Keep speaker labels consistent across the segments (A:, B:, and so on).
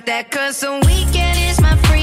A: that
B: cause the weekend is my free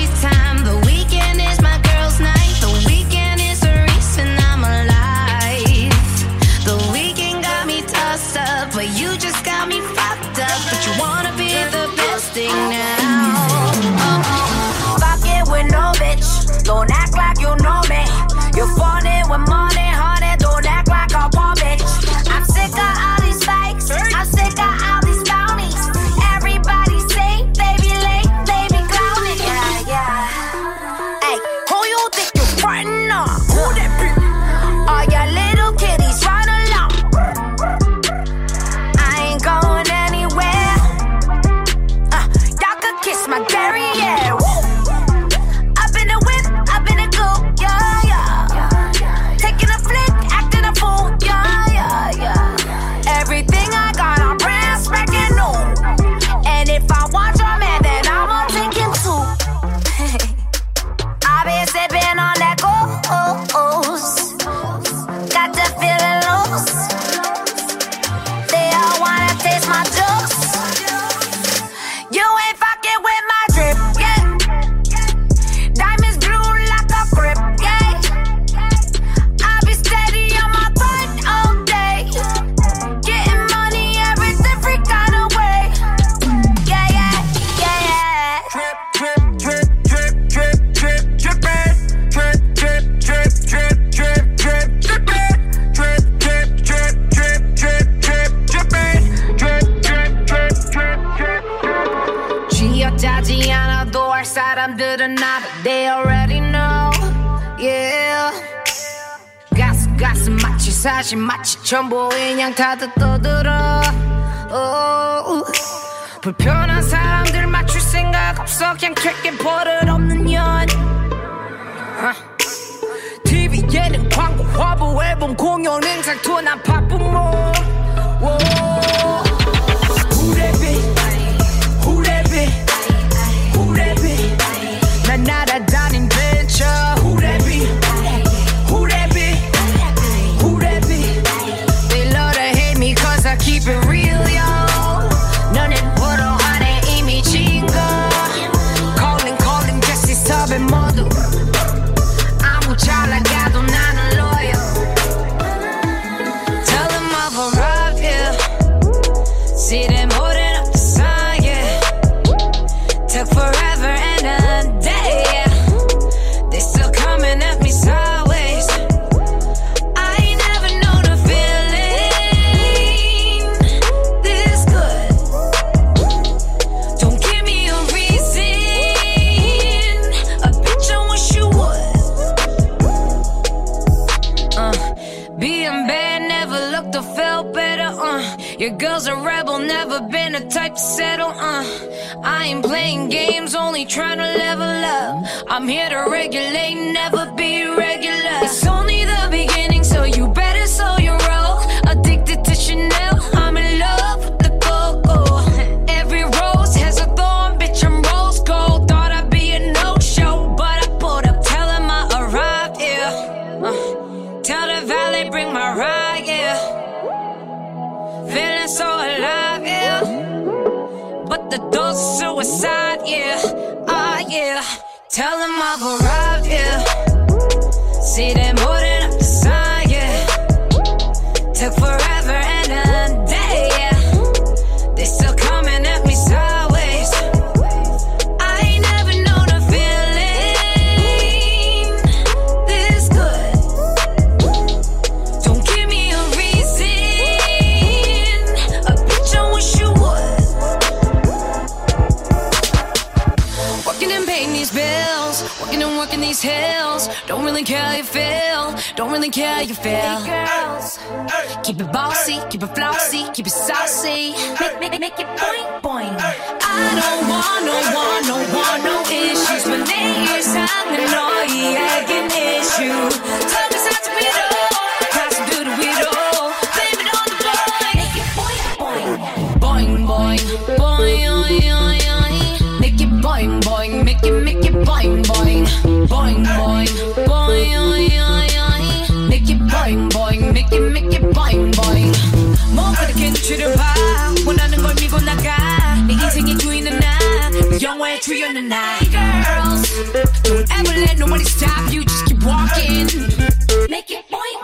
C: 사실 마치 전부 인양 다들 떠들어. 오, 불편한 사람들 맞출 생각 없어. 그냥 될게 버릇 없는 년. TV 예능 광고 화보 앨범 공연 행사 투어 난 바쁜 몸 ain't playing games, only trying to level up. I'm here to regulate, never be regular. A suicide, yeah. Ah, yeah. Tell them I've arrived, yeah. See them more than the sign, yeah. Took forever really care how you feel. Don't really care how you feel. Keep it bossy, keep it flossy, keep it saucy. Make, make, make it point. I don't want no one, no one, no issues. My name is an annoying issue. free on the night. Girls, don't ever let nobody stop you. Just keep walking. Make it point.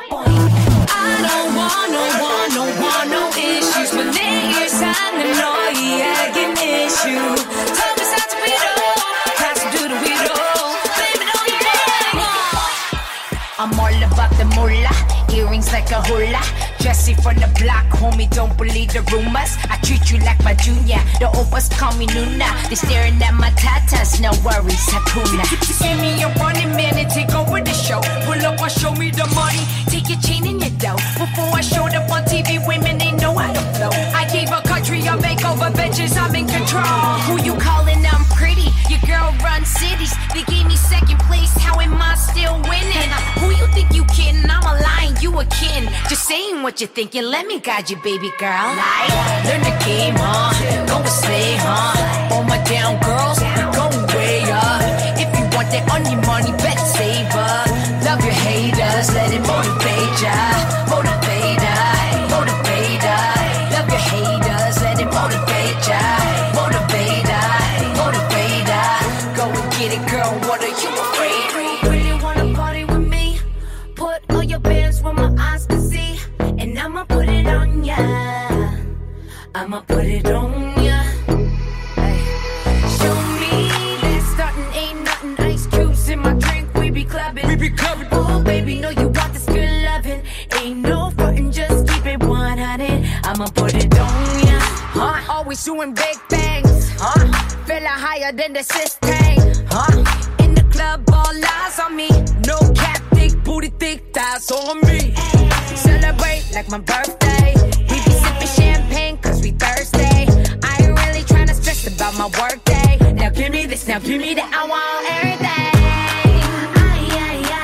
C: I don't want no one, no one, no issues. My name is yeah, I can issue. Time to start to be Got to do the weirdo. Baby, don't you I'm all about the moolah. Earrings like a hula Jessi from the block, homie, don't believe the rumors. I treat you like my junior. The oppas call me Nuna. They staring at my tatas, no worries, Hakuna. Give me a running man and take over the show. Pull up and show me the money. Take your chain and your dough. Before I showed up on TV, women they know how to flow. I gave a country a makeover, bitches, I'm in control. Who you calling? I'm pretty. Your girl runs cities. They gave me second place. How am I still winning? Who you think you kidding? I'm you. Just saying what you're thinking. Let me guide you, baby girl. Like, learn the game, huh? Go and slay, huh? All my down girls, we going way up. If you want that onion money, I'ma put it on ya. Ay. Show me that starting ain't nothing. Ice cubes in my drink, we be clubbing. We be clubbing. Oh baby, know you want this good loving. Ain't no frontin', just keep it 100. I'ma put it on ya. Huh? Always doing big things. Huh? Feeling higher than the system. Huh? In the club, all eyes on me. No cap, thick booty thick thighs on me. Celebrate like my birthday. We be sipping champagne my work day. Now give me this, now give me that. I want everything. Ay, ay,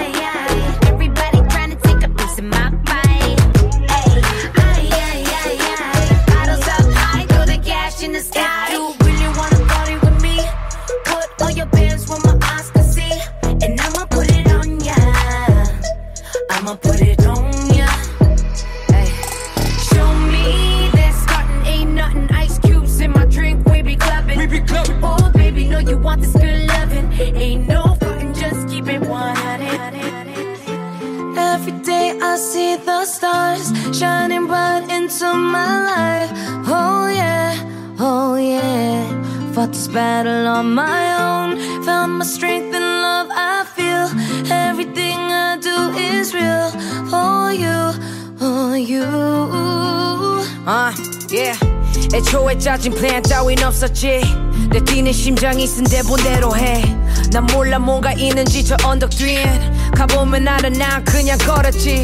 C: see
B: the stars shining bright into my life. Oh yeah, oh yeah. Fought this battle on my own. Found my strength in love. I feel everything I do is real for you, for you.
C: 아, yeah. 애초에 짜진 플랜 따윈 없었지. 내 뛰는 심장이 쓴 대본대로 해. 난 몰라 뭔가 있는지 저 언덕 뒤엔 가보면 알아 난 그냥 걸었지.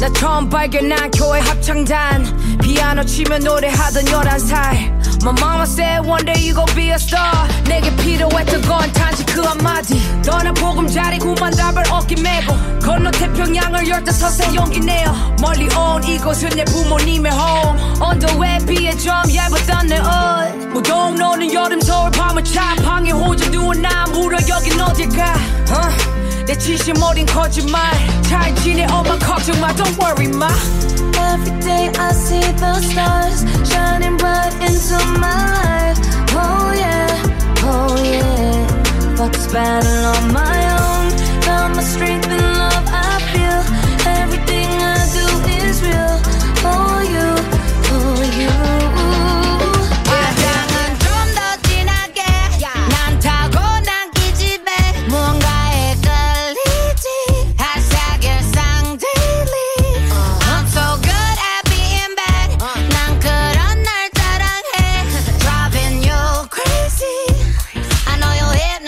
C: 나 처음 발견한 교회 합창단. 피아노 치며 노래하던 11살. My mama said one day you gon' be a star. 내게 필요했던 건 단지 그 한마디. 너는 보금자리 구만 답을 얻기 메고. 건너 태평양을 열다섯에 용기 내어. 멀리 온 이곳은 내 부모님의 home. 언더에 비해 좀 얇았던 내 옷 무더운 노는 여름 서울 밤은 차. 방에 호주 누운 나. 물어 여긴 어딜까? 어? 내 진심 어린 거짓말 잘 지내 엄마 걱정 마 don't worry 마
B: Every day I see the stars shining bright into my life. Oh yeah, oh yeah. Fought this battle on my own. Found my strength in love. I feel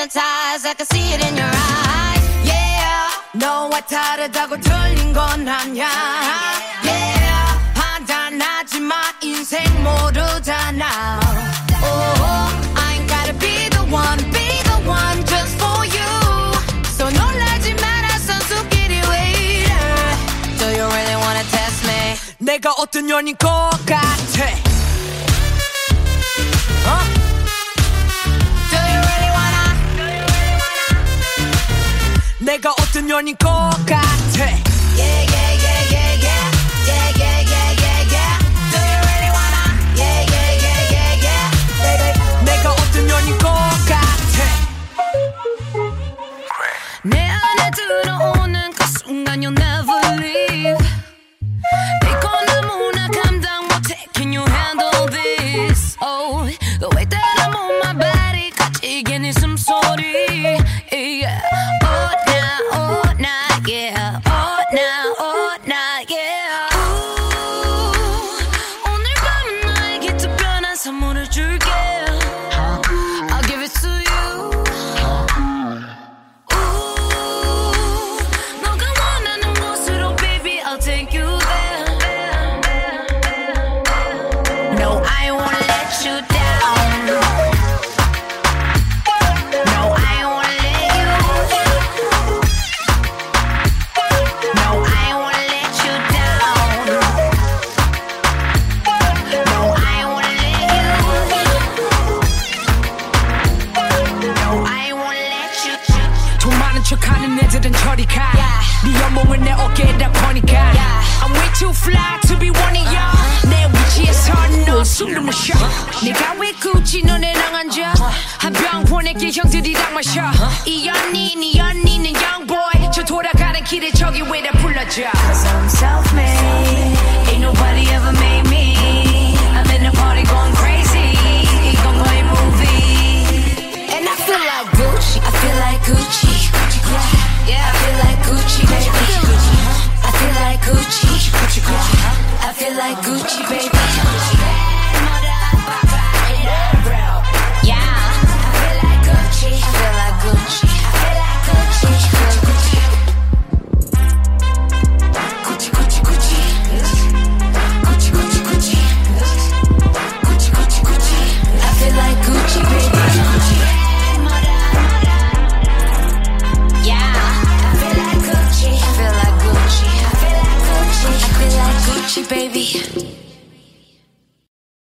C: hypnotized I can see it in your eyes Yeah 너와 다르다고 틀린 건 아냐 Yeah 판단하지마 인생 모르잖아 Oh I ain't gotta be the one Be the one just for you So 놀라지 마라 선수끼리 왜 이래 Do you really wanna test me 내가 어떤 년인 것 같아 어? 내가 어떤 년인 것 같아? Yeah 한병
B: 보낼게 형들이랑 마셔. 이 언니 언니는 저 돌아가는 길에 저기 불러줘? Cause I'm self-made. Ain't nobody ever made me. I'm in the party going crazy. 이건 거의 movie.
C: And I feel like Gucci. I feel like Gucci. Yeah. I feel like Gucci baby. I feel like Gucci. I
B: feel like Gucci baby.